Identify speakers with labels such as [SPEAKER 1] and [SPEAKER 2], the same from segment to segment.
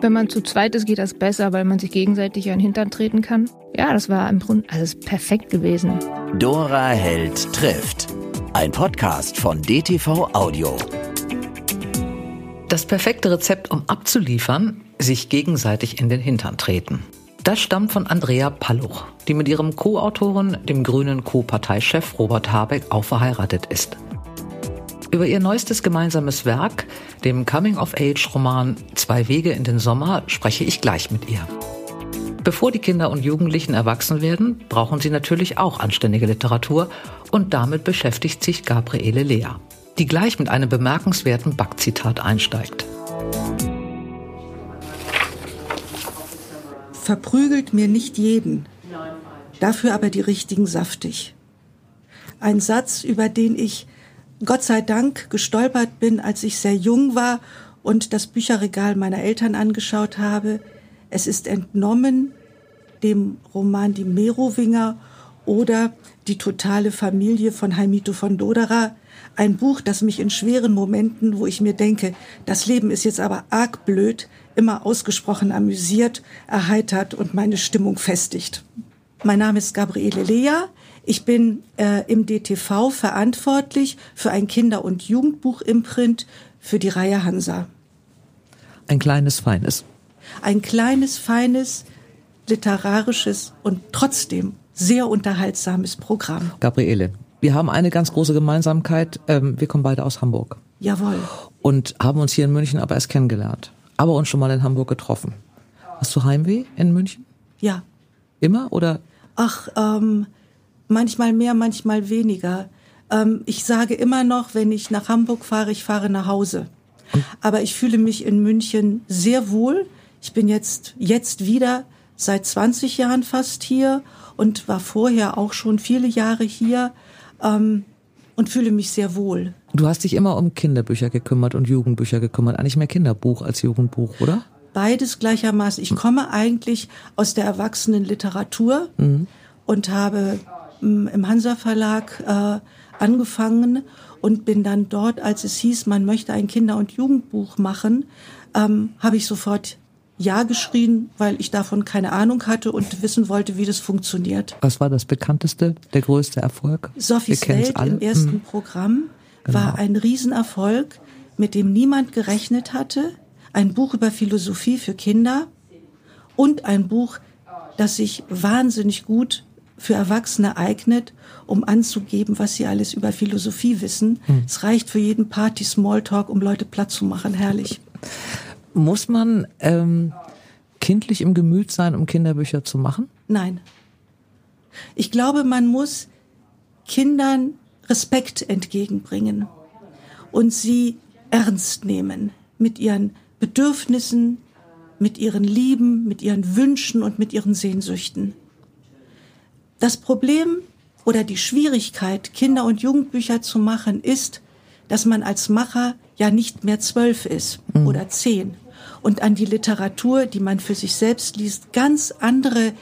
[SPEAKER 1] Wenn man zu zweit ist, geht das besser, weil man sich gegenseitig an den Hintern treten kann. Ja, das war im Grunde, also ist perfekt gewesen.
[SPEAKER 2] Dora Held trifft. Ein Podcast von DTV Audio.
[SPEAKER 3] Das perfekte Rezept, um abzuliefern, sich gegenseitig in den Hintern treten. Das stammt von Andrea Palluch, die mit ihrem Co-Autoren, dem grünen Co-Parteichef Robert Habeck, auch verheiratet ist. Über ihr neuestes gemeinsames Werk, dem Coming-of-Age-Roman Zwei Wege in den Sommer, spreche ich gleich mit ihr. Bevor die Kinder und Jugendlichen erwachsen werden, brauchen sie natürlich auch anständige Literatur und damit beschäftigt sich Gabriele Lea, die gleich mit einem bemerkenswerten Backzitat einsteigt.
[SPEAKER 4] Verprügelt mir nicht jeden, dafür aber die richtigen saftig. Ein Satz, über den ich Gott sei Dank gestolpert bin, als ich sehr jung war und das Bücherregal meiner Eltern angeschaut habe. Es ist entnommen dem Roman Die Merowinger oder Die totale Familie von Heimito von Dodera. Ein Buch, das mich in schweren Momenten, wo ich mir denke, das Leben ist jetzt aber arg blöd, immer ausgesprochen amüsiert, erheitert und meine Stimmung festigt. Mein Name ist Gabriele Lea. Ich bin äh, im DTV verantwortlich für ein Kinder- und Jugendbuch-Imprint für die Reihe Hansa.
[SPEAKER 3] Ein kleines, feines.
[SPEAKER 4] Ein kleines, feines, literarisches und trotzdem sehr unterhaltsames Programm.
[SPEAKER 3] Gabriele, wir haben eine ganz große Gemeinsamkeit. Ähm, wir kommen beide aus Hamburg.
[SPEAKER 4] Jawohl.
[SPEAKER 3] Und haben uns hier in München aber erst kennengelernt. Aber uns schon mal in Hamburg getroffen. Hast du Heimweh in München?
[SPEAKER 4] Ja.
[SPEAKER 3] Immer oder?
[SPEAKER 4] Ach, ähm, manchmal mehr, manchmal weniger. Ähm, ich sage immer noch, wenn ich nach Hamburg fahre, ich fahre nach Hause. Aber ich fühle mich in München sehr wohl. Ich bin jetzt, jetzt wieder seit 20 Jahren fast hier und war vorher auch schon viele Jahre hier ähm, und fühle mich sehr wohl.
[SPEAKER 3] Du hast dich immer um Kinderbücher gekümmert und Jugendbücher gekümmert. Eigentlich mehr Kinderbuch als Jugendbuch, oder?
[SPEAKER 4] Beides gleichermaßen. Ich komme eigentlich aus der Erwachsenenliteratur mhm. und habe im Hansa Verlag äh, angefangen und bin dann dort, als es hieß, man möchte ein Kinder- und Jugendbuch machen, ähm, habe ich sofort ja geschrien, weil ich davon keine Ahnung hatte und wissen wollte, wie das funktioniert.
[SPEAKER 3] Was war das bekannteste, der größte Erfolg?
[SPEAKER 4] Sophies Welt alle. im ersten hm. Programm genau. war ein Riesenerfolg, mit dem niemand gerechnet hatte. Ein Buch über Philosophie für Kinder und ein Buch, das sich wahnsinnig gut für Erwachsene eignet, um anzugeben, was sie alles über Philosophie wissen. Hm. Es reicht für jeden Party Smalltalk, um Leute platt zu machen. Herrlich.
[SPEAKER 3] Muss man ähm, kindlich im Gemüt sein, um Kinderbücher zu machen?
[SPEAKER 4] Nein. Ich glaube, man muss Kindern Respekt entgegenbringen und sie ernst nehmen mit ihren Bedürfnissen, mit ihren Lieben, mit ihren Wünschen und mit ihren Sehnsüchten. Das Problem oder die Schwierigkeit, Kinder- und Jugendbücher zu machen, ist, dass man als Macher ja nicht mehr zwölf ist mhm. oder zehn und an die Literatur, die man für sich selbst liest, ganz andere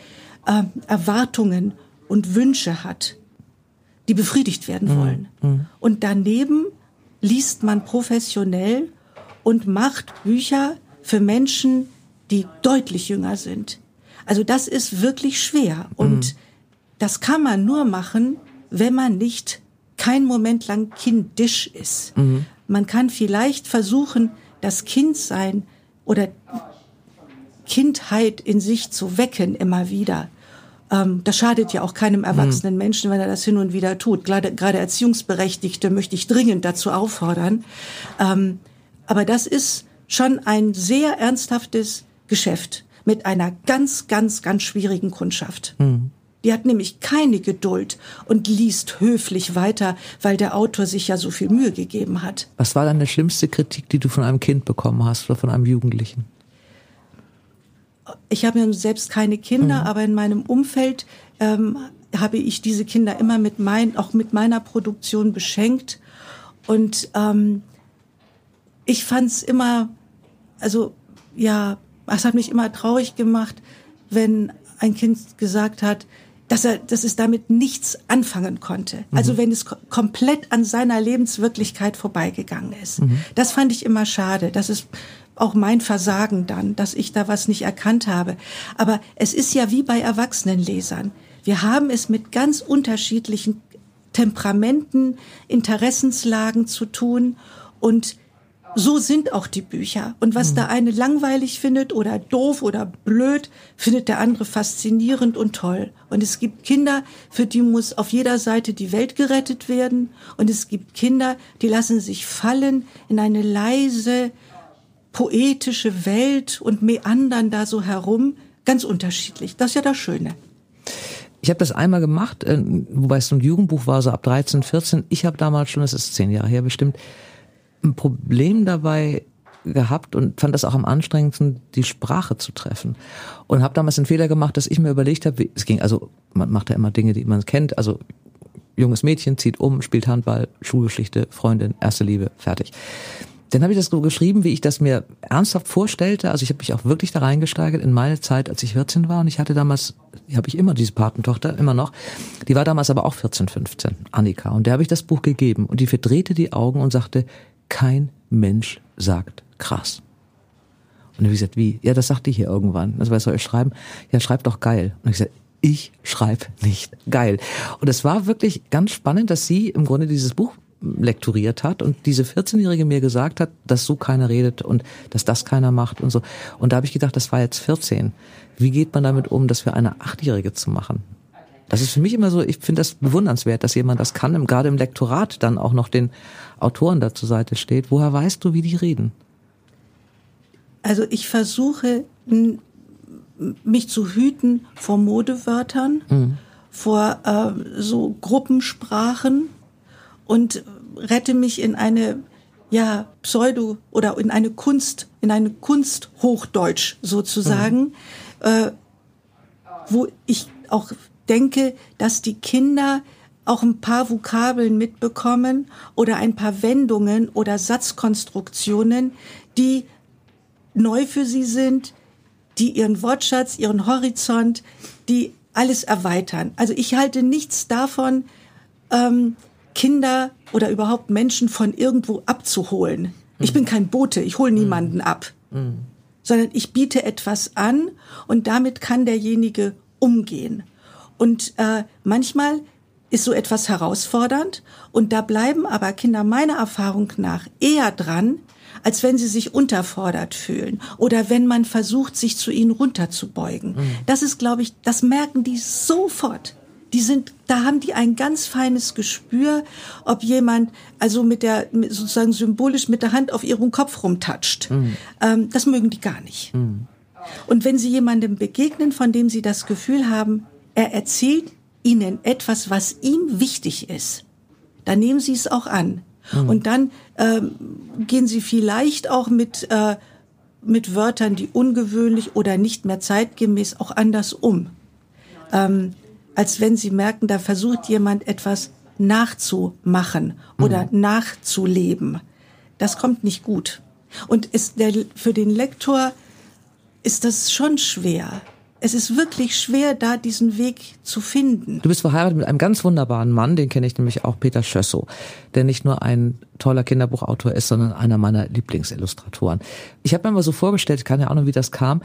[SPEAKER 4] äh, Erwartungen und Wünsche hat, die befriedigt werden mhm. wollen. Mhm. Und daneben liest man professionell und macht Bücher für Menschen, die deutlich jünger sind. Also das ist wirklich schwer und mhm. Das kann man nur machen, wenn man nicht kein Moment lang kindisch ist. Mhm. Man kann vielleicht versuchen, das Kindsein oder Kindheit in sich zu wecken immer wieder. Ähm, das schadet ja auch keinem erwachsenen mhm. Menschen, wenn er das hin und wieder tut. Gerade, gerade Erziehungsberechtigte möchte ich dringend dazu auffordern. Ähm, aber das ist schon ein sehr ernsthaftes Geschäft mit einer ganz, ganz, ganz schwierigen Kundschaft. Mhm. Die hat nämlich keine Geduld und liest höflich weiter, weil der Autor sich ja so viel Mühe gegeben hat.
[SPEAKER 3] Was war dann die schlimmste Kritik, die du von einem Kind bekommen hast oder von einem Jugendlichen?
[SPEAKER 4] Ich habe ja selbst keine Kinder, mhm. aber in meinem Umfeld ähm, habe ich diese Kinder immer mit mein, auch mit meiner Produktion beschenkt. Und ähm, ich fand es immer, also ja, es hat mich immer traurig gemacht, wenn ein Kind gesagt hat, dass er, dass es damit nichts anfangen konnte. Also wenn es komplett an seiner Lebenswirklichkeit vorbeigegangen ist. Mhm. Das fand ich immer schade. Das ist auch mein Versagen dann, dass ich da was nicht erkannt habe. Aber es ist ja wie bei Erwachsenenlesern. Wir haben es mit ganz unterschiedlichen Temperamenten, Interessenslagen zu tun und so sind auch die Bücher. Und was mhm. der eine langweilig findet oder doof oder blöd, findet der andere faszinierend und toll. Und es gibt Kinder, für die muss auf jeder Seite die Welt gerettet werden. Und es gibt Kinder, die lassen sich fallen in eine leise, poetische Welt und meandern da so herum. Ganz unterschiedlich. Das ist ja das Schöne.
[SPEAKER 3] Ich habe das einmal gemacht, äh, wobei es so ein Jugendbuch war, so ab 13, 14. Ich habe damals schon, das ist zehn Jahre her bestimmt, ein Problem dabei gehabt und fand das auch am anstrengendsten, die Sprache zu treffen. Und habe damals einen Fehler gemacht, dass ich mir überlegt habe, es ging, also man macht ja immer Dinge, die man kennt, also junges Mädchen zieht um, spielt Handball, Schulgeschichte, Freundin, erste Liebe, fertig. Dann habe ich das so geschrieben, wie ich das mir ernsthaft vorstellte. Also ich habe mich auch wirklich da reingesteigert in meine Zeit, als ich 14 war. Und ich hatte damals, die habe ich immer, diese Patentochter, immer noch. Die war damals aber auch 14, 15, Annika. Und der habe ich das Buch gegeben. Und die verdrehte die Augen und sagte, kein Mensch sagt krass. Und dann habe ich gesagt, wie? Ja, das sagte ich hier irgendwann. Also was soll ich schreiben? Ja, schreib doch geil. Und ich gesagt, ich schreibe nicht geil. Und es war wirklich ganz spannend, dass sie im Grunde dieses Buch lektoriert hat und diese 14-Jährige mir gesagt hat, dass so keiner redet und dass das keiner macht und so. Und da habe ich gedacht, das war jetzt 14. Wie geht man damit um, das für eine Achtjährige zu machen? Das ist für mich immer so, ich finde das bewundernswert, dass jemand das kann, gerade im Lektorat dann auch noch den Autoren da zur Seite steht. Woher weißt du, wie die reden?
[SPEAKER 4] Also ich versuche, mich zu hüten vor Modewörtern, mhm. vor äh, so Gruppensprachen und rette mich in eine ja Pseudo oder in eine Kunst, in eine Kunsthochdeutsch sozusagen, mhm. äh, wo ich auch denke, dass die Kinder auch ein paar Vokabeln mitbekommen oder ein paar Wendungen oder Satzkonstruktionen, die neu für sie sind, die ihren Wortschatz, ihren Horizont, die alles erweitern. Also ich halte nichts davon, ähm, Kinder oder überhaupt Menschen von irgendwo abzuholen. Mhm. Ich bin kein Bote, ich hole niemanden mhm. ab, mhm. sondern ich biete etwas an und damit kann derjenige umgehen. Und äh, manchmal ist so etwas herausfordernd und da bleiben aber Kinder meiner Erfahrung nach eher dran, als wenn sie sich unterfordert fühlen oder wenn man versucht, sich zu ihnen runterzubeugen. Mhm. Das ist, glaube ich, das merken die sofort. Die sind, da haben die ein ganz feines Gespür, ob jemand also mit der sozusagen symbolisch mit der Hand auf ihrem Kopf rumtatscht. Mhm. Ähm, das mögen die gar nicht. Mhm. Und wenn sie jemandem begegnen, von dem sie das Gefühl haben, er erzählt ihnen etwas, was ihm wichtig ist, dann nehmen sie es auch an. Mhm. Und dann ähm, gehen sie vielleicht auch mit, äh, mit Wörtern, die ungewöhnlich oder nicht mehr zeitgemäß auch anders um. Ähm, als wenn sie merken, da versucht jemand etwas nachzumachen oder mhm. nachzuleben. Das kommt nicht gut. Und ist der, für den Lektor ist das schon schwer es ist wirklich schwer, da diesen Weg zu finden.
[SPEAKER 3] Du bist verheiratet mit einem ganz wunderbaren Mann, den kenne ich nämlich auch, Peter Schössow, der nicht nur ein toller Kinderbuchautor ist, sondern einer meiner Lieblingsillustratoren. Ich habe mir mal so vorgestellt, keine Ahnung, wie das kam,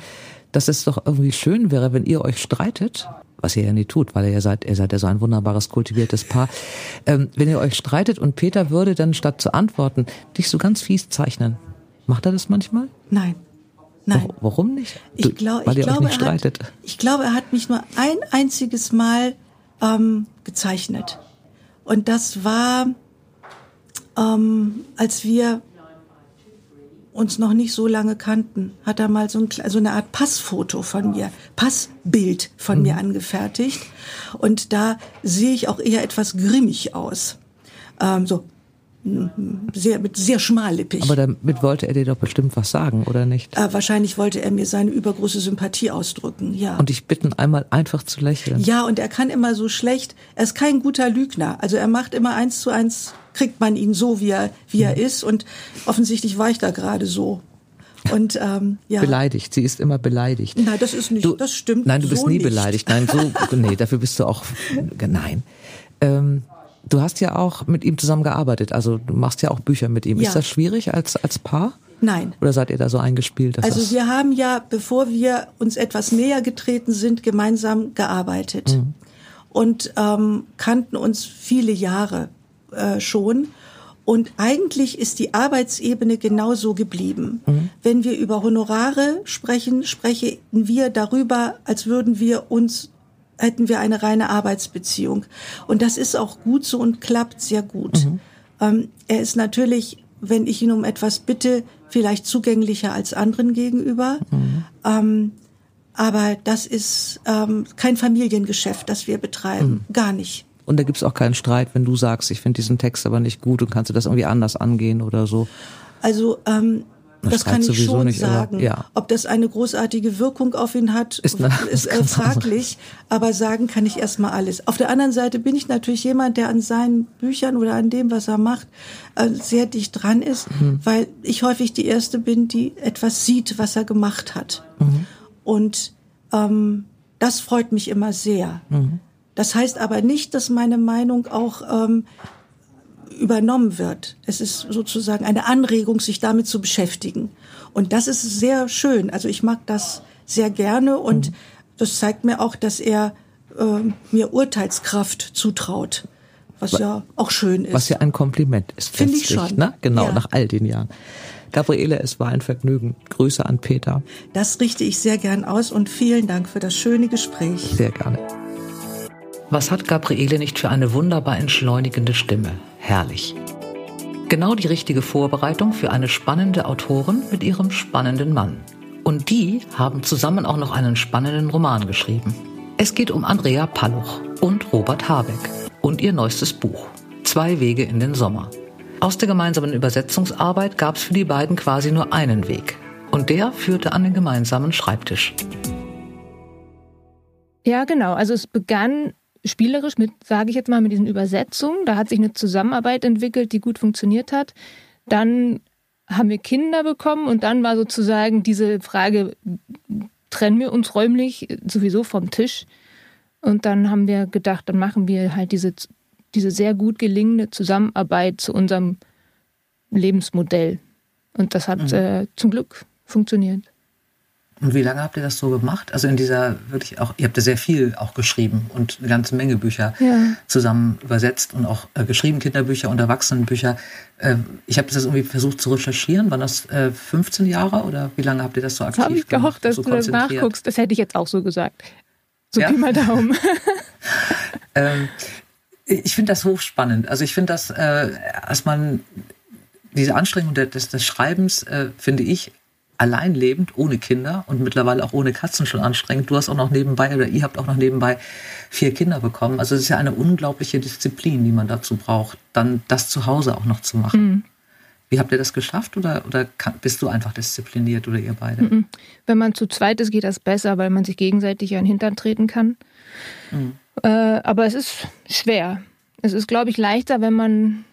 [SPEAKER 3] dass es doch irgendwie schön wäre, wenn ihr euch streitet, was ihr ja nie tut, weil ihr seid, ihr seid ja so ein wunderbares, kultiviertes Paar, ähm, wenn ihr euch streitet und Peter würde dann statt zu antworten, dich so ganz fies zeichnen. Macht er das manchmal?
[SPEAKER 4] Nein. Nein.
[SPEAKER 3] Warum nicht?
[SPEAKER 4] Du, ich, glaub, weil ich, glaube, nicht streitet. Hat, ich glaube, er hat mich nur ein einziges Mal ähm, gezeichnet. Und das war, ähm, als wir uns noch nicht so lange kannten, hat er mal so, ein, so eine Art Passfoto von mir, Passbild von mhm. mir angefertigt. Und da sehe ich auch eher etwas grimmig aus. Ähm, so sehr, mit sehr schmallippig.
[SPEAKER 3] Aber damit wollte er dir doch bestimmt was sagen, oder nicht?
[SPEAKER 4] Äh, wahrscheinlich wollte er mir seine übergroße Sympathie ausdrücken, ja.
[SPEAKER 3] Und ich bitten, einmal einfach zu lächeln.
[SPEAKER 4] Ja, und er kann immer so schlecht, er ist kein guter Lügner. Also er macht immer eins zu eins, kriegt man ihn so, wie er, wie er mhm. ist. Und offensichtlich war ich da gerade so. Und ähm, ja.
[SPEAKER 3] Beleidigt, sie ist immer beleidigt.
[SPEAKER 4] Nein, das ist nicht,
[SPEAKER 3] du,
[SPEAKER 4] das stimmt.
[SPEAKER 3] Nein, du bist
[SPEAKER 4] so
[SPEAKER 3] nie
[SPEAKER 4] nicht.
[SPEAKER 3] beleidigt. Nein, so, nee, dafür bist du auch, nein. Ähm, du hast ja auch mit ihm zusammengearbeitet, also du machst ja auch Bücher mit ihm.
[SPEAKER 4] Ja.
[SPEAKER 3] Ist das schwierig als, als Paar?
[SPEAKER 4] Nein.
[SPEAKER 3] Oder seid ihr da so eingespielt?
[SPEAKER 4] Also wir haben ja, bevor wir uns etwas näher getreten sind, gemeinsam gearbeitet
[SPEAKER 3] Mhm.
[SPEAKER 4] und ähm, kannten uns viele Jahre äh, schon. Und eigentlich ist die Arbeitsebene genauso geblieben.
[SPEAKER 3] Mhm.
[SPEAKER 4] Wenn wir über Honorare sprechen, sprechen wir darüber, als würden wir uns hätten wir eine reine Arbeitsbeziehung. Und das ist auch gut so und klappt sehr gut. Ähm, er ist natürlich, wenn ich ihn um etwas bitte, vielleicht zugänglicher als anderen gegenüber. Ähm, aber das ist ähm, kein Familiengeschäft, das wir betreiben. Gar nicht.
[SPEAKER 3] und da gibt's auch keinen Streit, wenn du sagst, ich finde diesen Text aber nicht gut und kannst du das irgendwie anders angehen oder so.
[SPEAKER 4] Also ähm, das kann ich schon
[SPEAKER 3] nicht, aber,
[SPEAKER 4] sagen.
[SPEAKER 3] ja.
[SPEAKER 4] Ob das eine großartige Wirkung auf ihn hat,
[SPEAKER 3] Ist eine-
[SPEAKER 4] ist äh, fraglich. Aber sagen kann ich erstmal alles. Auf der anderen Seite bin ich natürlich jemand, der an seinen Büchern oder an dem, was er macht, äh, sehr dicht dran ist,
[SPEAKER 3] Mhm.
[SPEAKER 4] weil ich häufig die Erste bin, die etwas sieht, was er gemacht hat.
[SPEAKER 3] Mhm.
[SPEAKER 4] Und ähm, das freut mich immer sehr.
[SPEAKER 3] Mhm.
[SPEAKER 4] Das heißt aber nicht, dass meine Meinung auch ähm, übernommen wird. Es ist sozusagen eine Anregung, sich damit zu beschäftigen. Und das ist sehr schön. Also ich mag das sehr gerne und
[SPEAKER 3] Mhm.
[SPEAKER 4] das zeigt mir auch, dass er ähm, mir Urteilskraft zutraut, was ja auch schön ist.
[SPEAKER 3] Was ja ein Kompliment ist.
[SPEAKER 4] Finde ich schon.
[SPEAKER 3] Ne? Genau,
[SPEAKER 4] Ja.
[SPEAKER 3] nach all den Jahren. Gabriele, es war ein Vergnügen. Grüße an Peter.
[SPEAKER 4] Das richte ich sehr gern aus und vielen Dank für das schöne Gespräch.
[SPEAKER 3] Sehr gerne. Was hat Gabriele nicht für eine wunderbar entschleunigende Stimme? Herrlich. Genau die richtige Vorbereitung für eine spannende Autorin mit ihrem spannenden Mann. Und die haben zusammen auch noch einen spannenden Roman geschrieben. Es geht um Andrea Palluch und Robert Habeck und ihr neuestes Buch Zwei Wege in den Sommer. Aus der gemeinsamen Übersetzungsarbeit gab es für die beiden quasi nur einen Weg. Und der führte an den gemeinsamen Schreibtisch.
[SPEAKER 1] Ja, genau. Also es begann spielerisch mit, sage ich jetzt mal, mit diesen Übersetzungen. Da hat sich eine Zusammenarbeit entwickelt, die gut funktioniert hat. Dann haben wir Kinder bekommen und dann war sozusagen diese Frage, trennen wir uns räumlich sowieso vom Tisch? Und dann haben wir gedacht, dann machen wir halt diese, diese sehr gut gelingende Zusammenarbeit zu unserem Lebensmodell. Und das hat äh, zum Glück funktioniert.
[SPEAKER 3] Und wie lange habt ihr das so gemacht? Also in dieser wirklich auch, ihr habt ja sehr viel auch geschrieben und eine ganze Menge Bücher
[SPEAKER 1] Ja.
[SPEAKER 3] zusammen übersetzt und auch äh, geschrieben, Kinderbücher und Erwachsenenbücher. Äh, ich habe das irgendwie versucht zu recherchieren. Waren das äh, 15 Jahre oder wie lange habt ihr das so aktiv
[SPEAKER 1] Das habe ich
[SPEAKER 3] gemacht,
[SPEAKER 1] gehofft, dass
[SPEAKER 3] so
[SPEAKER 1] du das nachguckst. Das hätte ich jetzt auch so gesagt. So
[SPEAKER 3] Ja?
[SPEAKER 1] Pi mal Daumen.
[SPEAKER 3] Ähm, ich finde das hochspannend. Also ich finde das, äh, dass man diese Anstrengung des, des Schreibens, äh, finde ich, allein lebend, ohne Kinder und mittlerweile auch ohne Katzen schon anstrengend. Du hast auch noch nebenbei oder ihr habt auch noch nebenbei vier Kinder bekommen. Also es ist ja eine unglaubliche Disziplin, die man dazu braucht, dann das zu Hause auch noch zu machen. Wie habt ihr das geschafft oder, oder kann, bist du einfach diszipliniert oder ihr beide?
[SPEAKER 1] Wenn man zu zweit ist, geht das besser, weil man sich gegenseitig an den Hintern treten kann. Äh, aber es ist schwer. Es ist, glaube ich, leichter, wenn man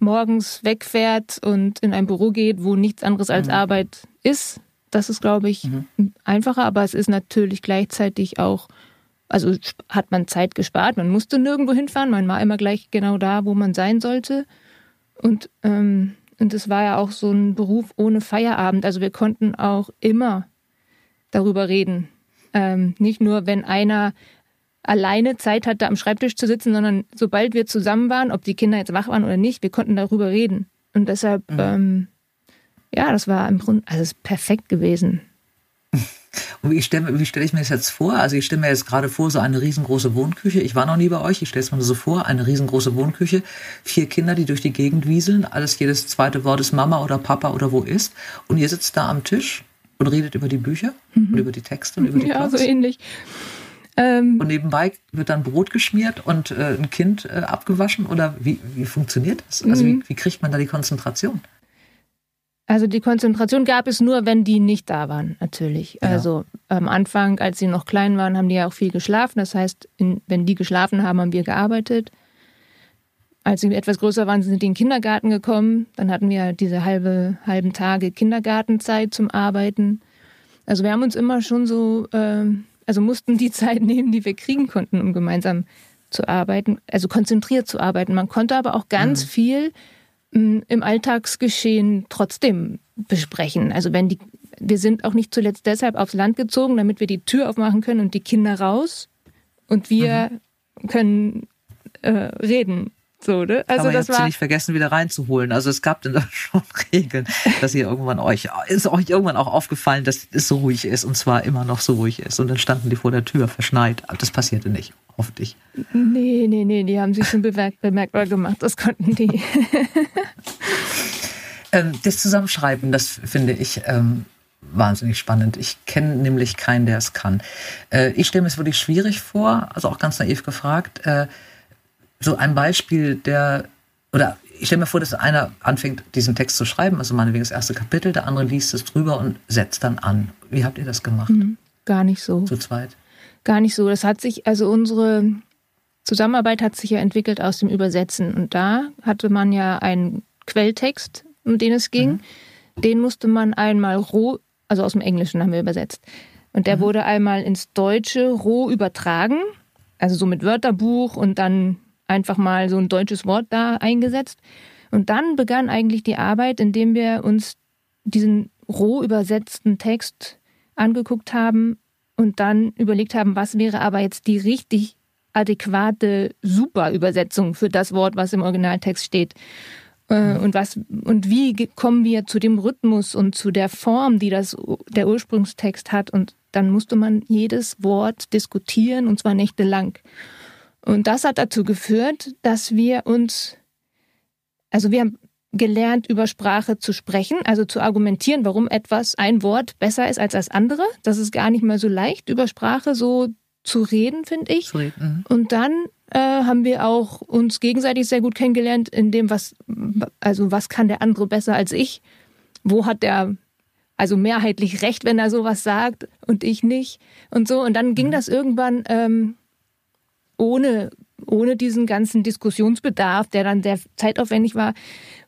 [SPEAKER 1] morgens wegfährt und in ein Büro geht, wo nichts anderes als Arbeit ist. Das ist, glaube ich, einfacher, aber es ist natürlich gleichzeitig auch, also hat man Zeit gespart. Man musste nirgendwo hinfahren, man war immer gleich genau da, wo man sein sollte. Und, ähm, und es war ja auch so ein Beruf ohne Feierabend. Also wir konnten auch immer darüber reden. Ähm, nicht nur, wenn einer alleine Zeit hatte, am Schreibtisch zu sitzen, sondern sobald wir zusammen waren, ob die Kinder jetzt wach waren oder nicht, wir konnten darüber reden. Und deshalb, ähm, ja, das war im Grunde, also es ist perfekt gewesen.
[SPEAKER 3] Und wie stelle stell ich mir das jetzt vor? Also ich stelle mir jetzt gerade vor, so eine riesengroße Wohnküche. Ich war noch nie bei euch, ich stelle es mir so vor, eine riesengroße Wohnküche, vier Kinder, die durch die Gegend wieseln, alles jedes zweite Wort ist Mama oder Papa oder wo ist. Und ihr sitzt da am Tisch und redet über die Bücher und über die Texte und über die
[SPEAKER 1] Ja,
[SPEAKER 3] Plots.
[SPEAKER 1] so ähnlich. Ähm,
[SPEAKER 3] Und nebenbei wird dann Brot geschmiert und äh, ein Kind äh, abgewaschen oder wie, wie funktioniert das? Also wie, wie kriegt man da die Konzentration?
[SPEAKER 1] Also die Konzentration gab es nur, wenn die nicht da waren, natürlich.
[SPEAKER 3] Ja.
[SPEAKER 1] Also am Anfang, als sie noch klein waren, haben die ja auch viel geschlafen. Das heißt, in, wenn die geschlafen haben, haben wir gearbeitet. als sie etwas größer waren, sind die in den Kindergarten gekommen. Dann hatten wir diese halbe, halben Tage Kindergartenzeit zum Arbeiten. Also wir haben uns immer schon so, äh, also mussten die Zeit nehmen, die wir kriegen konnten, um gemeinsam zu arbeiten, also konzentriert zu arbeiten. Man konnte aber auch ganz mhm. viel im Alltagsgeschehen trotzdem besprechen. Also wenn die, wir sind auch nicht zuletzt deshalb aufs Land gezogen, damit wir die Tür aufmachen können und die Kinder raus und wir mhm. können äh, reden so, ne?
[SPEAKER 3] Also Aber das war nicht vergessen, wieder reinzuholen. Also es gab dann schon Regeln, dass ihr irgendwann euch ist euch irgendwann auch aufgefallen, dass es so ruhig ist und zwar immer noch so ruhig ist. Und dann standen die vor der Tür verschneit. Aber das passierte nicht, hoffentlich.
[SPEAKER 1] Nee, nee, nee, die haben sich schon bemerkbar gemacht. Das konnten die.
[SPEAKER 3] ähm, das Zusammenschreiben, das finde ich ähm, wahnsinnig spannend. Ich kenne nämlich keinen, der es kann. Äh, ich stelle mir es wirklich schwierig vor, also auch ganz naiv gefragt. Äh, so ein Beispiel der, oder ich stelle mir vor, dass einer anfängt, diesen Text zu schreiben, also meinetwegen das erste Kapitel, der andere liest es drüber und setzt dann an. Wie habt ihr das gemacht? Mhm,
[SPEAKER 1] gar nicht so.
[SPEAKER 3] Zu zweit?
[SPEAKER 1] Gar nicht so. Das hat sich, also unsere Zusammenarbeit hat sich ja entwickelt aus dem Übersetzen. Und da hatte man ja einen Quelltext, um den es ging. Mhm. Den musste man einmal roh, also aus dem Englischen haben wir übersetzt. Und der mhm. wurde einmal ins Deutsche roh übertragen, also so mit Wörterbuch und dann einfach mal so ein deutsches Wort da eingesetzt. Und dann begann eigentlich die Arbeit, indem wir uns diesen roh übersetzten Text angeguckt haben und dann überlegt haben, was wäre aber jetzt die richtig adäquate Superübersetzung für das Wort, was im Originaltext steht. Äh, und was und wie kommen wir zu dem Rhythmus und zu der Form, die das der Ursprungstext hat und dann musste man jedes Wort diskutieren und zwar nächtelang. Und das hat dazu geführt, dass wir uns, also wir haben gelernt, über Sprache zu sprechen, also zu argumentieren, warum etwas, ein Wort besser ist als das andere. Das ist gar nicht mehr so leicht, über Sprache so zu reden, finde ich. Reden. Mhm. Und dann äh, haben wir auch uns gegenseitig sehr gut kennengelernt, in dem, was, also was kann der andere besser als ich? Wo hat der also mehrheitlich recht, wenn er sowas sagt und ich nicht und so. Und dann ging mhm. das irgendwann ähm, ohne, ohne diesen ganzen Diskussionsbedarf, der dann sehr zeitaufwendig war.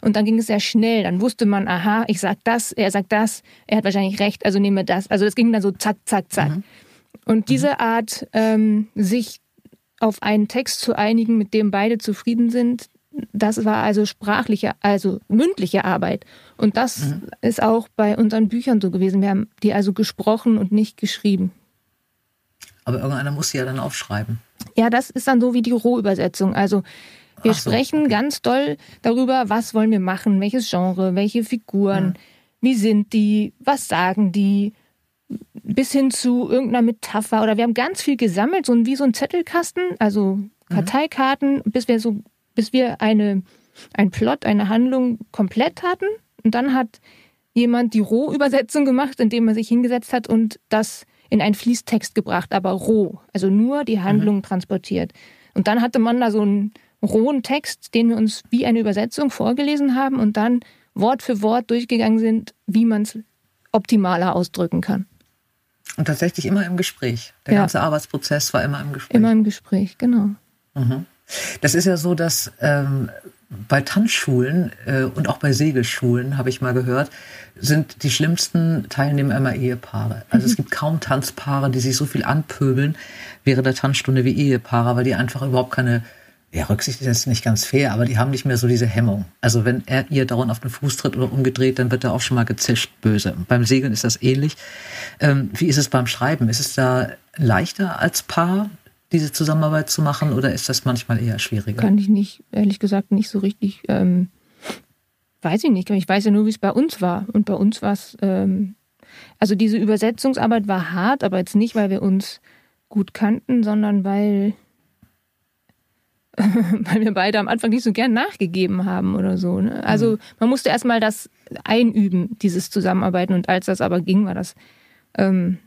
[SPEAKER 1] Und dann ging es sehr schnell. Dann wusste man, aha, ich sag das, er sagt das, er hat wahrscheinlich recht, also nehme das. Also das ging dann so zack, zack, zack. Mhm. Und diese mhm. Art, ähm, sich auf einen Text zu einigen, mit dem beide zufrieden sind, das war also sprachliche, also mündliche Arbeit. Und das mhm. ist auch bei unseren Büchern so gewesen. Wir haben die also gesprochen und nicht geschrieben.
[SPEAKER 3] Aber irgendeiner muss sie ja dann aufschreiben.
[SPEAKER 1] Ja, das ist dann so wie die Rohübersetzung. Also wir so, sprechen ganz doll darüber, was wollen wir machen, welches Genre, welche Figuren, mhm. wie sind die, was sagen die, bis hin zu irgendeiner Metapher. Oder wir haben ganz viel gesammelt, so wie so ein Zettelkasten, also mhm. Karteikarten, mhm. bis wir so, bis wir eine, ein Plot, eine Handlung komplett hatten. Und dann hat jemand die Rohübersetzung gemacht, indem er sich hingesetzt hat und das in einen Fließtext gebracht, aber roh, also nur die Handlung mhm. transportiert. Und dann hatte man da so einen rohen Text, den wir uns wie eine Übersetzung vorgelesen haben und dann Wort für Wort durchgegangen sind, wie man es optimaler ausdrücken kann.
[SPEAKER 3] Und tatsächlich immer im Gespräch. Der ja. ganze Arbeitsprozess war immer im Gespräch.
[SPEAKER 1] Immer im Gespräch, genau.
[SPEAKER 3] Mhm. Das ist ja so, dass ähm, bei Tanzschulen äh, und auch bei Segelschulen, habe ich mal gehört, sind die schlimmsten Teilnehmer immer Ehepaare. Also mhm. es gibt kaum Tanzpaare, die sich so viel anpöbeln während der Tanzstunde wie Ehepaare, weil die einfach überhaupt keine, ja, Rücksicht ist nicht ganz fair, aber die haben nicht mehr so diese Hemmung. Also wenn er ihr dauernd auf den Fuß tritt oder umgedreht, dann wird er auch schon mal gezischt, böse. Beim Segeln ist das ähnlich. Ähm, wie ist es beim Schreiben? Ist es da leichter als Paar? Diese Zusammenarbeit zu machen oder ist das manchmal eher schwieriger?
[SPEAKER 1] Kann ich nicht, ehrlich gesagt, nicht so richtig. Ähm, weiß ich nicht. Ich weiß ja nur, wie es bei uns war. Und bei uns war es, ähm, also diese Übersetzungsarbeit war hart, aber jetzt nicht, weil wir uns gut kannten, sondern weil, weil wir beide am Anfang nicht so gern nachgegeben haben oder so. Ne? Also mhm. man musste erstmal das einüben, dieses Zusammenarbeiten. Und als das aber ging, war das, ähm,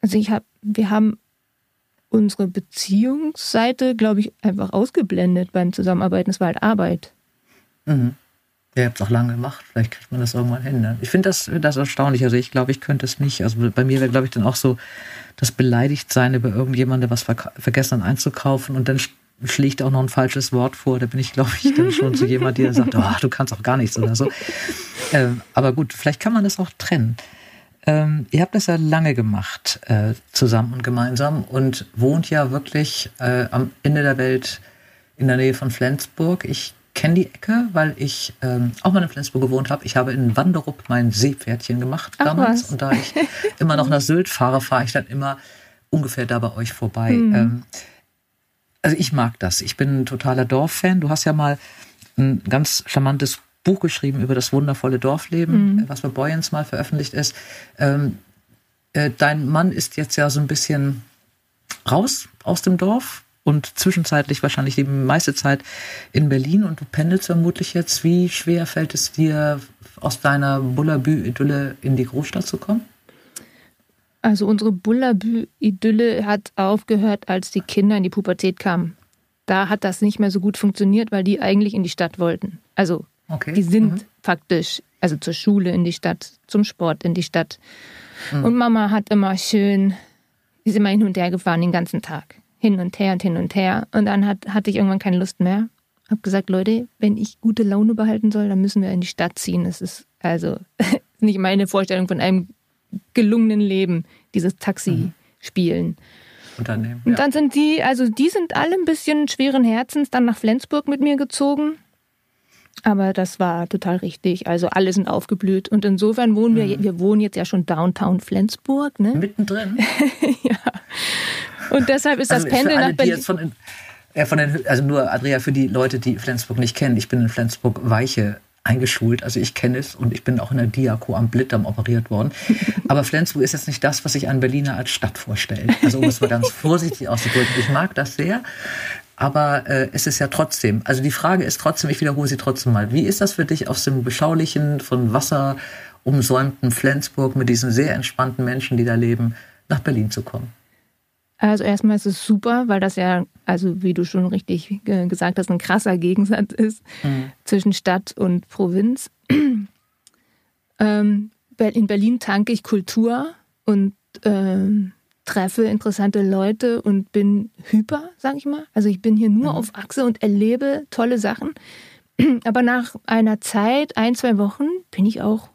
[SPEAKER 1] also ich habe, wir haben unsere Beziehungsseite, glaube ich, einfach ausgeblendet beim Zusammenarbeiten. Es war halt Arbeit.
[SPEAKER 3] Mhm. ihr habt es auch lange gemacht. Vielleicht kriegt man das irgendwann hin. Ne? Ich finde das, das erstaunlich. Also ich glaube, ich könnte es nicht. Also bei mir wäre, glaube ich, dann auch so das Beleidigtsein über irgendjemanden, was ver vergessen hat einzukaufen. Und dann schlägt auch noch ein falsches Wort vor. Da bin ich, glaube ich, dann schon zu jemand, der sagt, oh, du kannst auch gar nichts oder so. Ähm, aber gut, vielleicht kann man das auch trennen. Ähm, ihr habt das ja lange gemacht, äh, zusammen und gemeinsam und wohnt ja wirklich äh, am Ende der Welt in der Nähe von Flensburg. Ich kenne die Ecke, weil ich ähm, auch mal in Flensburg gewohnt habe. Ich habe in Wanderup mein Seepferdchen gemacht
[SPEAKER 1] Ach,
[SPEAKER 3] damals.
[SPEAKER 1] was.
[SPEAKER 3] Und da ich immer noch nach Sylt fahre, fahre ich dann immer ungefähr da bei euch vorbei.
[SPEAKER 1] Mhm.
[SPEAKER 3] Ähm, also ich mag das. Ich bin ein totaler Dorffan. Du hast ja mal ein ganz charmantes Buch geschrieben über das wundervolle Dorfleben,
[SPEAKER 1] Mhm.
[SPEAKER 3] was bei Boyens mal veröffentlicht ist. Ähm, äh, dein Mann ist jetzt ja so ein bisschen raus aus dem Dorf und zwischenzeitlich wahrscheinlich die meiste Zeit in Berlin und du pendelst vermutlich jetzt. Wie schwer fällt es dir, aus deiner Bullabü-Idylle in die Großstadt zu kommen?
[SPEAKER 1] Also unsere Bullabü-Idylle hat aufgehört, als die Kinder in die Pubertät kamen. Da hat das nicht mehr so gut funktioniert, weil die eigentlich in die Stadt wollten. Also
[SPEAKER 3] Okay.
[SPEAKER 1] die sind
[SPEAKER 3] Mhm.
[SPEAKER 1] faktisch, also zur Schule in die Stadt, zum Sport in die Stadt. Und Mama hat immer schön, die ist immer hin und her gefahren den ganzen Tag. Hin und her und hin und her. Und dann hat, hatte ich irgendwann keine Lust mehr. Hab gesagt, Leute, wenn ich gute Laune behalten soll, dann müssen wir in die Stadt ziehen. Das ist also nicht meine Vorstellung von einem gelungenen Leben, dieses Taxi spielen.
[SPEAKER 3] Unternehmen.
[SPEAKER 1] Und
[SPEAKER 3] Ja.
[SPEAKER 1] dann sind die, also die sind alle ein bisschen schweren Herzens dann nach Flensburg mit mir gezogen. Aber das war total richtig. Also alle sind aufgeblüht. Und insofern wohnen wir, wir wohnen jetzt ja schon Downtown Flensburg, ne?
[SPEAKER 3] Mittendrin.
[SPEAKER 1] Und deshalb ist das
[SPEAKER 3] Also für alle,
[SPEAKER 1] nach Berlin.
[SPEAKER 3] jetzt von ja, von den, also nur Andrea für die Leute, die Flensburg nicht kennen. Ich bin in Flensburg Weiche eingeschult, also ich kenne es und ich bin auch in der Diako am Blittdamm operiert worden. Aber Flensburg ist jetzt nicht das, was sich ein Berliner als Stadt vorstellt. Also um es mal ganz vorsichtig auszudrücken. Ich mag das sehr. Aber äh, es ist ja trotzdem, also die Frage ist trotzdem, ich wiederhole sie trotzdem mal, wie ist das für dich aus dem beschaulichen, von Wasser umsäumten Flensburg mit diesen sehr entspannten Menschen, die da leben, nach Berlin zu kommen?
[SPEAKER 1] Also erstmal ist es super, weil das ja, also wie du schon richtig gesagt hast, ein krasser Gegensatz ist zwischen Stadt und Provinz. ähm, in Berlin tanke ich Kultur und ähm, treffe interessante Leute und bin hyper, sag ich mal. Also ich bin hier nur auf Achse und erlebe tolle Sachen. Aber nach einer Zeit, ein, zwei Wochen, bin ich auch,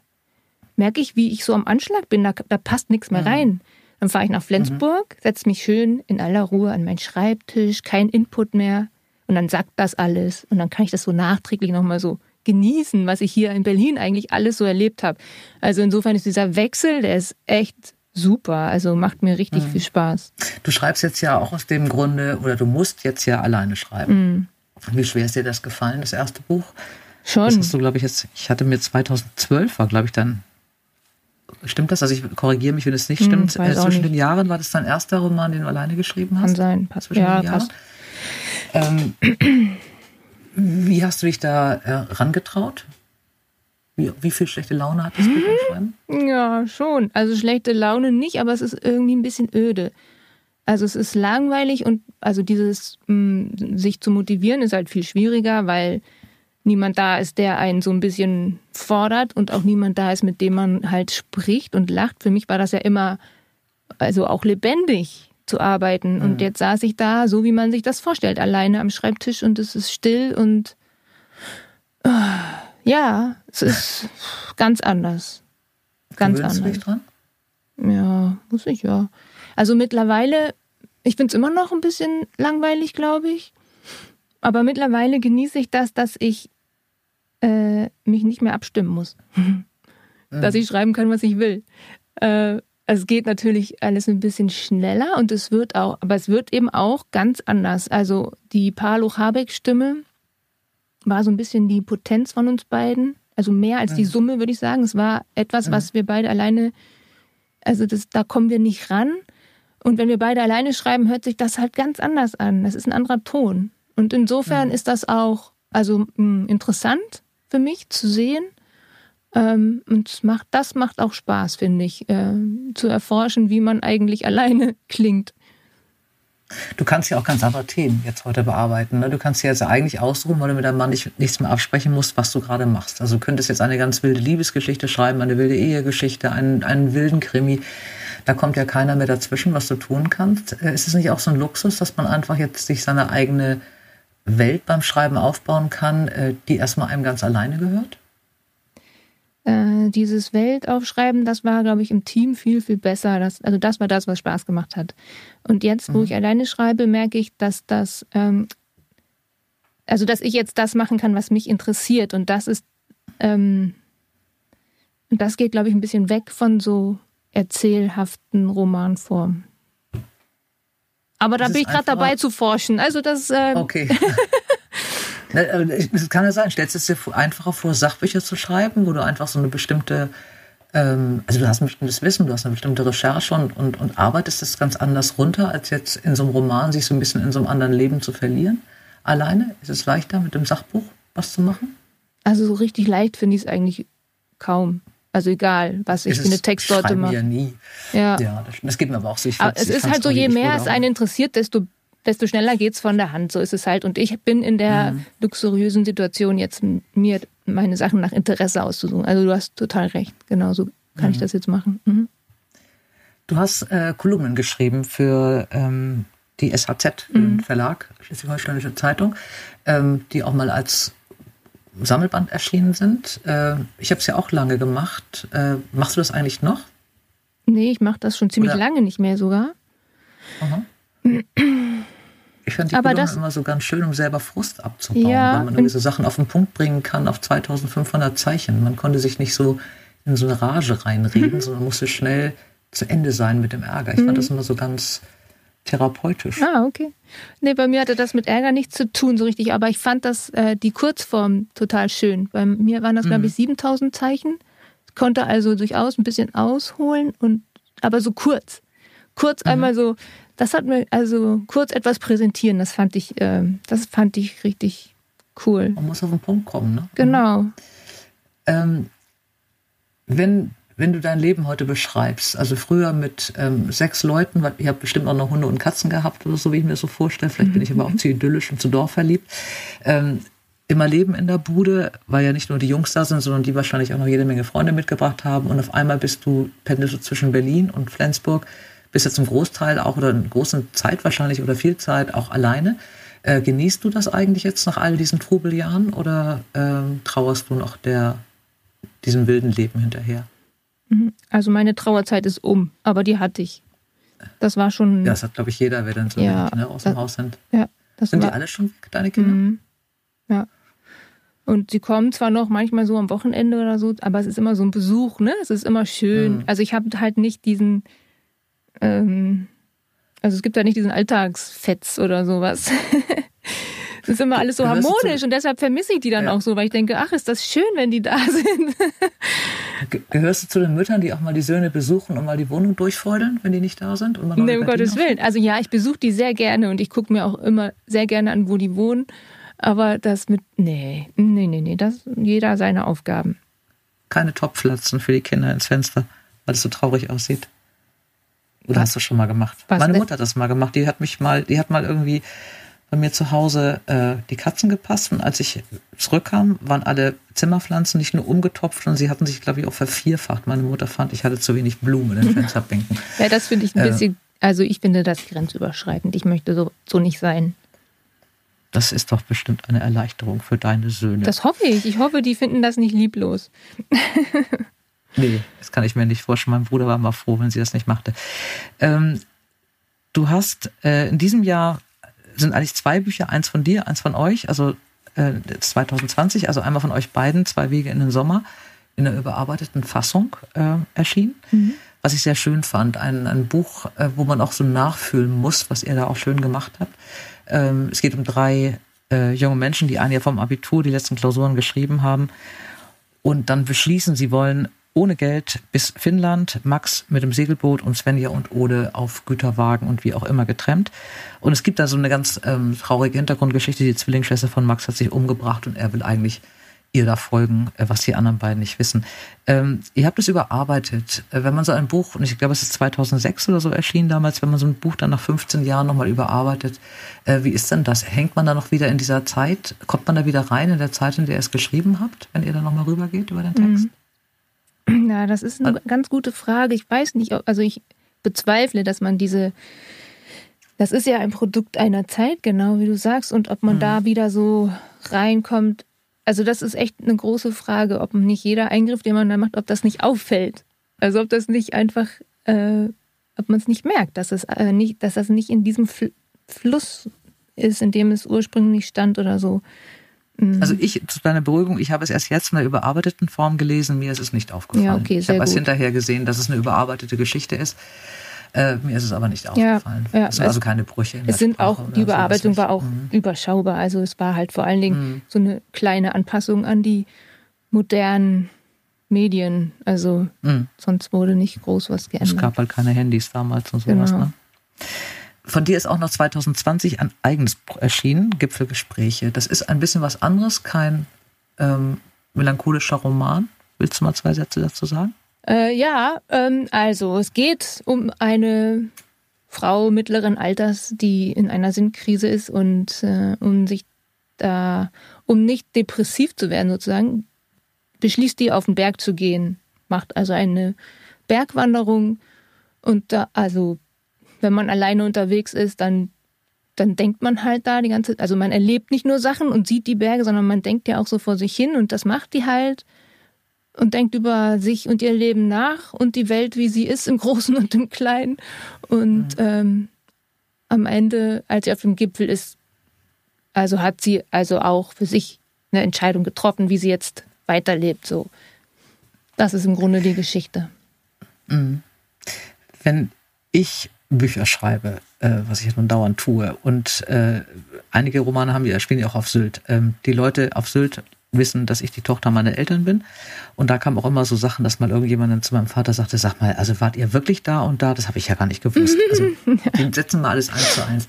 [SPEAKER 1] merke ich, wie ich so am Anschlag bin. Da, da passt nichts mehr rein. Dann fahre ich nach Flensburg, setze mich schön in aller Ruhe an meinen Schreibtisch, kein Input mehr. Und dann sagt das alles. Und dann kann ich das so nachträglich nochmal so genießen, was ich hier in Berlin eigentlich alles so erlebt habe. Also insofern ist dieser Wechsel, der ist echt super. Also macht mir richtig viel Spaß.
[SPEAKER 3] Du schreibst jetzt ja auch aus dem Grunde, oder du musst jetzt ja alleine schreiben. Wie schwer ist dir das gefallen, das erste Buch? Das
[SPEAKER 1] Schon.
[SPEAKER 3] hast du, glaube ich, jetzt, ich hatte mir 2012 war, glaube ich, dann. Stimmt das? Also ich korrigiere mich, wenn es nicht
[SPEAKER 1] Hm,
[SPEAKER 3] stimmt. Äh, zwischen
[SPEAKER 1] nicht.
[SPEAKER 3] den Jahren war das dein erster Roman, den du alleine geschrieben hast?
[SPEAKER 1] Kann sein. Passt.
[SPEAKER 3] Zwischen
[SPEAKER 1] Ja,
[SPEAKER 3] den Jahren? Ähm, wie hast du dich da äh, rangetraut? Wie, wie viel schlechte Laune hattest du beim Schreiben?
[SPEAKER 1] Ja, schon. Also schlechte Laune nicht, aber es ist irgendwie ein bisschen öde. Also es ist langweilig und also dieses mh, sich zu motivieren ist halt viel schwieriger, weil niemand da ist, der einen so ein bisschen fordert und auch niemand da ist, mit dem man halt spricht und lacht. Für mich war das ja immer also auch lebendig zu arbeiten und jetzt saß ich da, so wie man sich das vorstellt, alleine am Schreibtisch und es ist still und ah, ja, es ist ganz anders. Ganz
[SPEAKER 3] Gewöhnst du
[SPEAKER 1] anders.
[SPEAKER 3] dich dran?
[SPEAKER 1] Ja, muss ich ja. Also mittlerweile, ich finde es immer noch ein bisschen langweilig, glaube ich. Aber mittlerweile genieße ich das, dass ich äh, mich nicht mehr abstimmen muss. dass ich schreiben kann, was ich will. Äh, es geht natürlich alles ein bisschen schneller und es wird auch, aber es wird eben auch ganz anders. Also die Palo-Habeck-Stimme war so ein bisschen die Potenz von uns beiden. Also mehr als die Summe, würde ich sagen. Es war etwas, was wir beide alleine, also das, da kommen wir nicht ran. Und wenn wir beide alleine schreiben, hört sich das halt ganz anders an. Das ist ein anderer Ton. Und insofern ist das auch also mh, interessant für mich zu sehen. Ähm, und es macht, das macht auch Spaß, finde ich, äh, zu erforschen, wie man eigentlich alleine klingt.
[SPEAKER 3] Du kannst ja auch ganz andere Themen jetzt heute bearbeiten. Ne? Du kannst ja jetzt eigentlich ausruhen, weil du mit deinem Mann nicht, nichts mehr absprechen musst, was du gerade machst. Also du könntest jetzt eine ganz wilde Liebesgeschichte schreiben, eine wilde Ehegeschichte, einen, einen wilden Krimi. Da kommt ja keiner mehr dazwischen, was du tun kannst. Äh, ist es nicht auch so ein Luxus, dass man einfach jetzt sich seine eigene Welt beim Schreiben aufbauen kann, äh, die erstmal einem ganz alleine gehört?
[SPEAKER 1] Äh, dieses Weltaufschreiben, das war, glaube ich, im Team viel, viel besser. Das, also das war das, was Spaß gemacht hat. Und jetzt, wo mhm. ich alleine schreibe, merke ich, dass das, ähm, also dass ich jetzt das machen kann, was mich interessiert. Und das ist, ähm, das geht, glaube ich, ein bisschen weg von so erzählhaften Romanformen. Aber da bin ich gerade dabei zu forschen. Also das.
[SPEAKER 3] Ähm okay. Es kann ja sein, stellst du es dir einfacher vor, Sachbücher zu schreiben, wo du einfach so eine bestimmte, ähm, also du hast ein bestimmtes Wissen, du hast eine bestimmte Recherche und, und, und arbeitest das ganz anders runter, als jetzt in so einem Roman sich so ein bisschen in so einem anderen Leben zu verlieren. Alleine? Ist es leichter, mit dem Sachbuch was zu machen?
[SPEAKER 1] Also so richtig leicht finde ich es eigentlich kaum. Also egal, was ich für eine Textsorte mache.
[SPEAKER 3] ja nie.
[SPEAKER 1] Ja,
[SPEAKER 3] ja das, das, geht mir aber auch so.
[SPEAKER 1] Aber es ist halt so, je mehr es einen interessiert, desto, desto schneller geht es von der Hand. So ist es halt. Und ich bin in der mhm. luxuriösen Situation, jetzt mir meine Sachen nach Interesse auszusuchen. Also du hast total recht. Genau so kann mhm. ich das jetzt machen. Mhm.
[SPEAKER 3] Du hast äh, Kolumnen geschrieben für ähm, die SHZ, den mhm. Verlag, Schleswig-Holsteinische Zeitung, ähm, die auch mal als Sammelband erschienen sind. Äh, ich habe es ja auch lange gemacht. Äh, machst du das eigentlich noch?
[SPEAKER 1] Nee, ich mache das schon ziemlich Oder? lange nicht mehr sogar. Aha.
[SPEAKER 3] Ich fand die Aber das, immer so ganz schön, um selber Frust abzubauen, ja, weil man so Sachen auf den Punkt bringen kann auf 2500 Zeichen. Man konnte sich nicht so in so eine Rage reinreden, mhm. sondern musste schnell zu Ende sein mit dem Ärger. Ich mhm. fand das immer so ganz therapeutisch.
[SPEAKER 1] Ah, okay. Nee, bei mir hatte das mit Ärger nichts zu tun, so richtig, aber ich fand das, äh, die Kurzform total schön. Bei mir waren das, mhm. glaube ich, 7000 Zeichen. Ich konnte also durchaus ein bisschen ausholen und, aber so kurz. Kurz mhm. einmal so, das hat mir, also kurz etwas präsentieren, das fand ich, äh, das fand ich richtig cool.
[SPEAKER 3] Man muss auf den Punkt kommen, ne?
[SPEAKER 1] Genau.
[SPEAKER 3] Mhm. Ähm, wenn wenn du dein Leben heute beschreibst, also früher mit ähm, sechs Leuten, weil ihr habt bestimmt auch noch Hunde und Katzen gehabt oder so, wie ich mir das so vorstelle, vielleicht bin ich aber auch mhm. zu idyllisch und zu Dorf verliebt. Ähm, immer Leben in der Bude, weil ja nicht nur die Jungs da sind, sondern die wahrscheinlich auch noch jede Menge Freunde mitgebracht haben. Und auf einmal bist du, pendelst du zwischen Berlin und Flensburg, bist jetzt zum Großteil auch oder in großen Zeit wahrscheinlich oder viel Zeit auch alleine. Äh, genießt du das eigentlich jetzt nach all diesen Trubeljahren oder ähm, trauerst du noch der, diesem wilden Leben hinterher?
[SPEAKER 1] Mhm. Also meine Trauerzeit ist um, aber die hatte ich. Das war schon.
[SPEAKER 3] Ja, das hat, glaube ich, jeder, wer dann so ja, Kinder aus dem Haus sind.
[SPEAKER 1] Ja,
[SPEAKER 3] das sind war, die alle schon weg, deine Kinder? Mhm.
[SPEAKER 1] Ja. Und sie kommen zwar noch manchmal so am Wochenende oder so, aber es ist immer so ein Besuch, ne? Es ist immer schön. Mhm. Also ich habe halt nicht diesen, ähm, also es gibt ja nicht diesen Alltagsfetz oder sowas. Es ist immer alles so harmonisch und deshalb vermisse ich die dann ja. auch so, weil ich denke, ach, ist das schön, wenn die da sind.
[SPEAKER 3] Gehörst du zu den Müttern, die auch mal die Söhne besuchen und mal die Wohnung durchfeudeln, wenn die nicht da sind? Und
[SPEAKER 1] nee, um Gottes Willen. Also ja, ich besuche die sehr gerne und ich gucke mir auch immer sehr gerne an, wo die wohnen. Aber das mit, nee, nee, nee, nee, das, jeder seine Aufgaben.
[SPEAKER 3] Keine Topfpflanzen für die Kinder ins Fenster, weil es so traurig aussieht. Oder Was? hast du schon mal gemacht? Was Meine Mutter hat das mal gemacht. Die hat mich mal, die hat mal irgendwie bei mir zu Hause äh, die Katzen gepasst und als ich zurückkam, waren alle Zimmerpflanzen nicht nur umgetopft, sondern sie hatten sich, glaube ich, auch vervierfacht. Meine Mutter fand, ich hatte zu wenig Blumen in den Fensterbänken.
[SPEAKER 1] ja, das finde ich ein äh, bisschen, also ich finde das grenzüberschreitend. Ich möchte so, so nicht sein.
[SPEAKER 3] Das ist doch bestimmt eine Erleichterung für deine Söhne.
[SPEAKER 1] Das hoffe ich. Ich hoffe, die finden das nicht lieblos.
[SPEAKER 3] nee, das kann ich mir nicht vorstellen. Mein Bruder war mal froh, wenn sie das nicht machte. Ähm, du hast äh, in diesem Jahr sind eigentlich zwei Bücher, eins von dir, eins von euch, also äh, 2020, also einmal von euch beiden, zwei Wege in den Sommer, in einer überarbeiteten Fassung äh, erschienen. Mhm. Was ich sehr schön fand, ein, ein Buch, äh, wo man auch so nachfühlen muss, was ihr da auch schön gemacht habt. Ähm, es geht um drei äh, junge Menschen, die ein Jahr vom Abitur die letzten Klausuren geschrieben haben und dann beschließen, sie wollen ohne Geld bis Finnland, Max mit dem Segelboot und Svenja und Ode auf Güterwagen und wie auch immer getrennt. Und es gibt da so eine ganz ähm, traurige Hintergrundgeschichte. Die Zwillingsschwester von Max hat sich umgebracht und er will eigentlich ihr da folgen, äh, was die anderen beiden nicht wissen. Ähm, ihr habt es überarbeitet. Äh, wenn man so ein Buch, und ich glaube, es ist 2006 oder so erschienen damals, wenn man so ein Buch dann nach 15 Jahren nochmal überarbeitet, äh, wie ist denn das? Hängt man da noch wieder in dieser Zeit? Kommt man da wieder rein in der Zeit, in der ihr es geschrieben habt, wenn ihr da nochmal rübergeht über den Text? Mhm.
[SPEAKER 1] Ja, das ist eine ganz gute Frage. Ich weiß nicht, also ich bezweifle, dass man diese, das ist ja ein Produkt einer Zeit, genau wie du sagst, und ob man mhm. da wieder so reinkommt. Also das ist echt eine große Frage, ob nicht jeder Eingriff, den man da macht, ob das nicht auffällt. Also ob das nicht einfach, äh, ob man es nicht merkt, dass es äh, nicht, dass das nicht in diesem Fl Fluss ist, in dem es ursprünglich stand oder so.
[SPEAKER 3] Mhm. Also ich, zu deiner Beruhigung, ich habe es erst jetzt in der überarbeiteten Form gelesen, mir ist es nicht aufgefallen. Ja, okay, ich habe erst hinterher gesehen, dass es eine überarbeitete Geschichte ist. Äh, mir ist es aber nicht aufgefallen. Ja, ja, es sind also keine Brüche.
[SPEAKER 1] es sind Sprache auch, die Überarbeitung so, war auch mhm. überschaubar. Also es war halt vor allen Dingen mhm. so eine kleine Anpassung an die modernen Medien. Also mhm. sonst wurde nicht groß was geändert.
[SPEAKER 3] Es gab halt keine Handys damals und sowas. Genau. Ne? Von dir ist auch noch 2020 ein eigenes Buch erschienen, Gipfelgespräche. Das ist ein bisschen was anderes, kein ähm, melancholischer Roman. Willst du mal zwei Sätze dazu sagen?
[SPEAKER 1] Äh, ja, ähm, also es geht um eine Frau mittleren Alters, die in einer Sinnkrise ist und äh, um sich da, um nicht depressiv zu werden sozusagen, beschließt die auf den Berg zu gehen, macht also eine Bergwanderung und da, also wenn man alleine unterwegs ist, dann, dann denkt man halt da die ganze also man erlebt nicht nur Sachen und sieht die Berge, sondern man denkt ja auch so vor sich hin und das macht die halt und denkt über sich und ihr Leben nach und die Welt, wie sie ist, im Großen und im Kleinen. Und mhm. ähm, am Ende, als sie auf dem Gipfel ist, also hat sie also auch für sich eine Entscheidung getroffen, wie sie jetzt weiterlebt. So, das ist im Grunde die Geschichte.
[SPEAKER 3] Mhm. Wenn ich Bücher schreibe, äh, was ich nun dauernd tue. Und äh, einige Romane haben wir, spielen ja auch auf Sylt. Ähm, die Leute auf Sylt wissen, dass ich die Tochter meiner Eltern bin. Und da kamen auch immer so Sachen, dass mal irgendjemand dann zu meinem Vater sagte, sag mal, also wart ihr wirklich da und da? Das habe ich ja gar nicht gewusst. Also die setzen mal alles eins zu eins.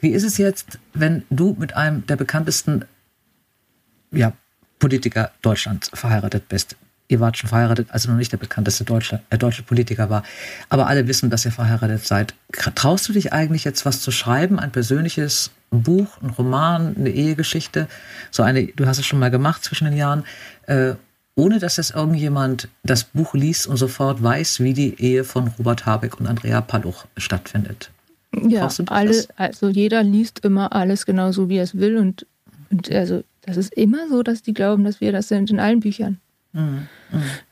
[SPEAKER 3] Wie ist es jetzt, wenn du mit einem der bekanntesten ja, Politiker Deutschlands verheiratet bist? Ihr wart schon verheiratet, also noch nicht der bekannteste deutsche, äh, deutsche Politiker war. Aber alle wissen, dass ihr verheiratet seid. Traust du dich eigentlich jetzt was zu schreiben? Ein persönliches Buch, ein Roman, eine Ehegeschichte? So eine, du hast es schon mal gemacht zwischen den Jahren. Äh, ohne dass es irgendjemand das Buch liest und sofort weiß, wie die Ehe von Robert Habeck und Andrea Paluch stattfindet.
[SPEAKER 1] Ja, alle, also jeder liest immer alles genauso, wie er es will. Und, und also das ist immer so, dass die glauben, dass wir das sind in allen Büchern. Mhm.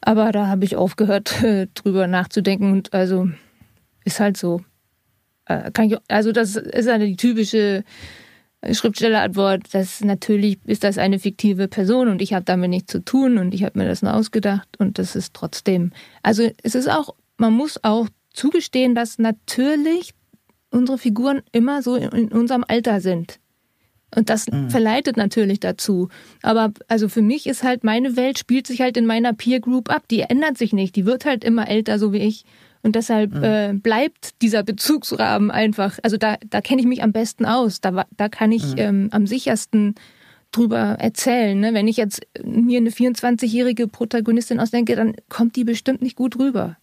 [SPEAKER 1] Aber da habe ich aufgehört, äh, drüber nachzudenken und also ist halt so. Äh, ich, also das ist eine typische Schriftstellerantwort, dass natürlich ist das eine fiktive Person und ich habe damit nichts zu tun und ich habe mir das nur ausgedacht und das ist trotzdem. Also es ist auch, man muss auch zugestehen, dass natürlich unsere Figuren immer so in unserem Alter sind. Und das mhm. verleitet natürlich dazu. Aber also für mich ist halt, meine Welt spielt sich halt in meiner Peer Group ab. Die ändert sich nicht. Die wird halt immer älter, so wie ich. Und deshalb mhm. äh, bleibt dieser Bezugsrahmen einfach. Also da, da kenne ich mich am besten aus. Da, da kann ich mhm. ähm, am sichersten drüber erzählen. Ne? Wenn ich jetzt mir eine 24-jährige Protagonistin ausdenke, dann kommt die bestimmt nicht gut rüber.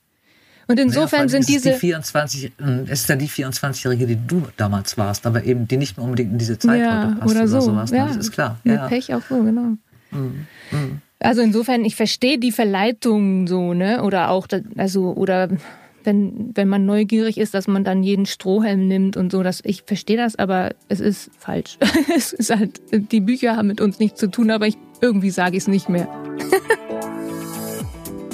[SPEAKER 1] Und insofern naja, sind diese.
[SPEAKER 3] Die 24, hm, es ist ja die 24-Jährige, die du damals warst, aber eben die nicht mehr unbedingt in diese Zeit
[SPEAKER 1] ja, heute passt oder, so. sowas.
[SPEAKER 3] Ne? Ja, das ist klar.
[SPEAKER 1] Mit ja. Pech auch so, genau. Mhm. Mhm. Also insofern, ich verstehe die Verleitung so, ne? Oder auch, also, oder wenn, wenn man neugierig ist, dass man dann jeden Strohhelm nimmt und so. Das, ich verstehe das, aber es ist falsch. es ist halt, die Bücher haben mit uns nichts zu tun, aber ich, irgendwie sage ich es nicht mehr.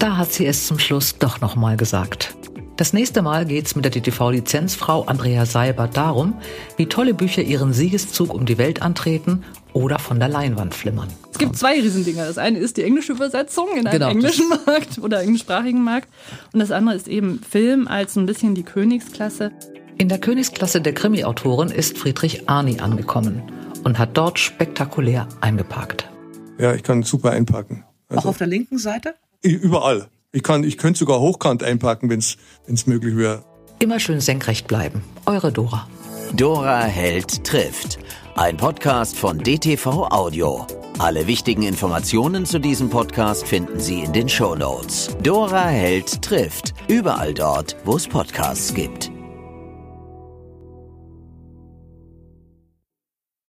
[SPEAKER 3] Da hat sie es zum Schluss doch nochmal gesagt. Das nächste Mal geht es mit der DTV-Lizenzfrau Andrea Seiber darum, wie tolle Bücher ihren Siegeszug um die Welt antreten oder von der Leinwand flimmern.
[SPEAKER 5] Es gibt zwei Riesendinger. Das eine ist die englische Übersetzung in einem genau, englischen Markt oder englischsprachigen Markt. Und das andere ist eben Film als ein bisschen die Königsklasse.
[SPEAKER 3] In der Königsklasse der Krimi-Autoren ist Friedrich Arni angekommen und hat dort spektakulär eingeparkt.
[SPEAKER 6] Ja, ich kann super einparken.
[SPEAKER 3] Also Auch auf der linken Seite?
[SPEAKER 6] Überall. Ich, kann, ich könnte sogar hochkant einpacken, wenn es möglich wäre.
[SPEAKER 3] Immer schön senkrecht bleiben. Eure Dora.
[SPEAKER 2] Dora Held trifft. Ein Podcast von DTV Audio. Alle wichtigen Informationen zu diesem Podcast finden Sie in den Show Notes. Dora Held trifft. Überall dort, wo es Podcasts gibt.